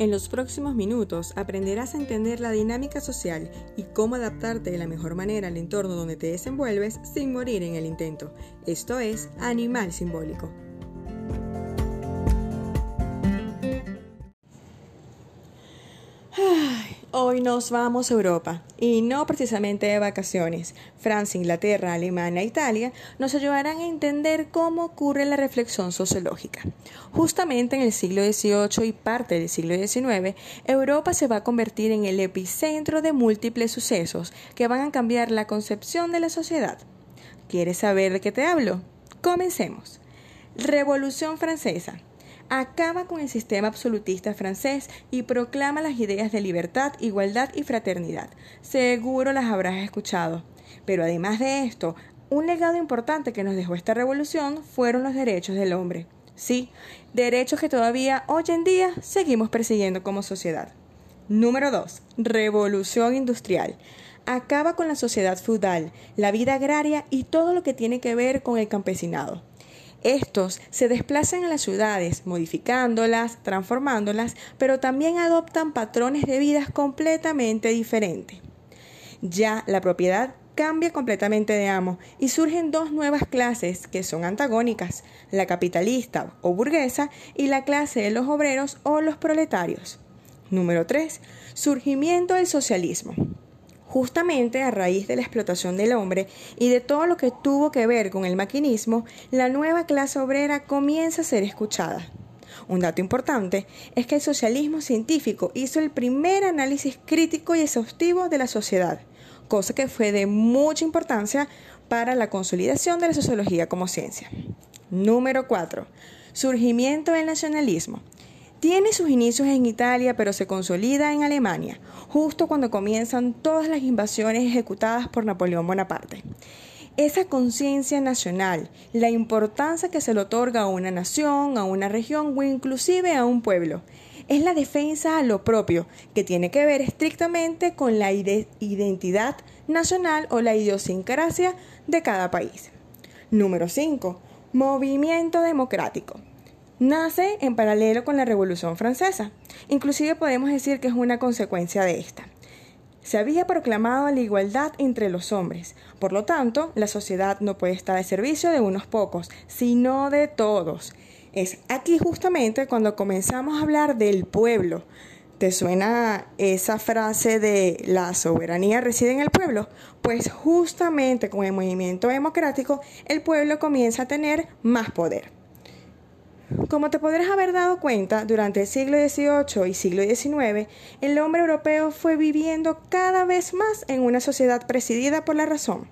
En los próximos minutos aprenderás a entender la dinámica social y cómo adaptarte de la mejor manera al entorno donde te desenvuelves sin morir en el intento. Esto es Animal Simbólico. Hoy nos vamos a Europa y no precisamente de vacaciones. Francia, Inglaterra, Alemania Italia nos ayudarán a entender cómo ocurre la reflexión sociológica. Justamente en el siglo XVIII y parte del siglo XIX, Europa se va a convertir en el epicentro de múltiples sucesos que van a cambiar la concepción de la sociedad. ¿Quieres saber de qué te hablo? Comencemos. Revolución Francesa acaba con el sistema absolutista francés y proclama las ideas de libertad, igualdad y fraternidad. Seguro las habrás escuchado. Pero además de esto, un legado importante que nos dejó esta revolución fueron los derechos del hombre. Sí, derechos que todavía hoy en día seguimos persiguiendo como sociedad. Número 2. Revolución industrial. Acaba con la sociedad feudal, la vida agraria y todo lo que tiene que ver con el campesinado. Estos se desplazan a las ciudades, modificándolas, transformándolas, pero también adoptan patrones de vida completamente diferentes. Ya la propiedad cambia completamente de amo y surgen dos nuevas clases que son antagónicas, la capitalista o burguesa y la clase de los obreros o los proletarios. Número 3. Surgimiento del socialismo justamente a raíz de la explotación del hombre y de todo lo que tuvo que ver con el maquinismo, la nueva clase obrera comienza a ser escuchada. Un dato importante es que el socialismo científico hizo el primer análisis crítico y exhaustivo de la sociedad, cosa que fue de mucha importancia para la consolidación de la sociología como ciencia. Número 4. Surgimiento del nacionalismo. Tiene sus inicios en Italia, pero se consolida en Alemania, justo cuando comienzan todas las invasiones ejecutadas por Napoleón Bonaparte. Esa conciencia nacional, la importancia que se le otorga a una nación, a una región o inclusive a un pueblo, es la defensa a lo propio, que tiene que ver estrictamente con la identidad nacional o la idiosincrasia de cada país. Número 5. Movimiento democrático nace en paralelo con la Revolución Francesa. Inclusive podemos decir que es una consecuencia de esta. Se había proclamado la igualdad entre los hombres, por lo tanto, la sociedad no puede estar al servicio de unos pocos, sino de todos. Es aquí justamente cuando comenzamos a hablar del pueblo. ¿Te suena esa frase de la soberanía reside en el pueblo? Pues justamente con el movimiento democrático, el pueblo comienza a tener más poder. Como te podrás haber dado cuenta, durante el siglo XVIII y siglo XIX, el hombre europeo fue viviendo cada vez más en una sociedad presidida por la razón.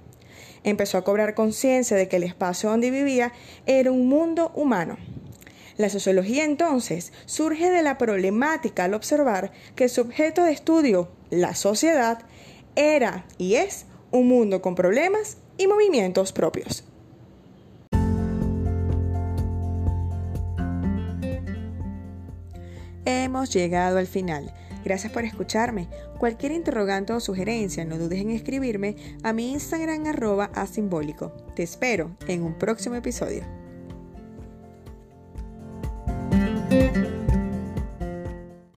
Empezó a cobrar conciencia de que el espacio donde vivía era un mundo humano. La sociología entonces surge de la problemática al observar que su objeto de estudio, la sociedad, era y es un mundo con problemas y movimientos propios. Hemos llegado al final. Gracias por escucharme. Cualquier interrogante o sugerencia, no dudes en escribirme a mi Instagram arroba asimbólico. Te espero en un próximo episodio.